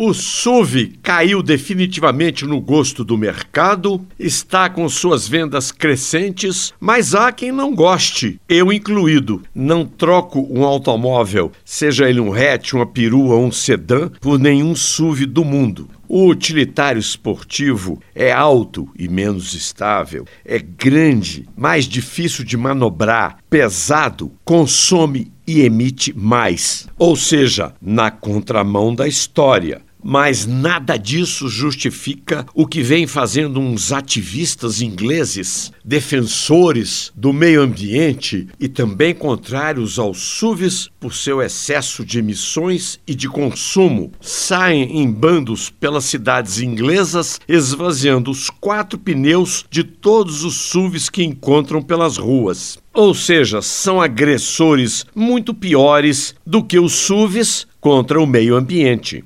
O SUV caiu definitivamente no gosto do mercado, está com suas vendas crescentes, mas há quem não goste, eu incluído. Não troco um automóvel, seja ele um hatch, uma perua ou um sedã, por nenhum SUV do mundo. O utilitário esportivo é alto e menos estável, é grande, mais difícil de manobrar, pesado, consome e emite mais. Ou seja, na contramão da história. Mas nada disso justifica o que vem fazendo uns ativistas ingleses, defensores do meio ambiente e também contrários aos SUVs por seu excesso de emissões e de consumo. Saem em bandos pelas cidades inglesas, esvaziando os quatro pneus de todos os SUVs que encontram pelas ruas. Ou seja, são agressores muito piores do que os SUVs contra o meio ambiente.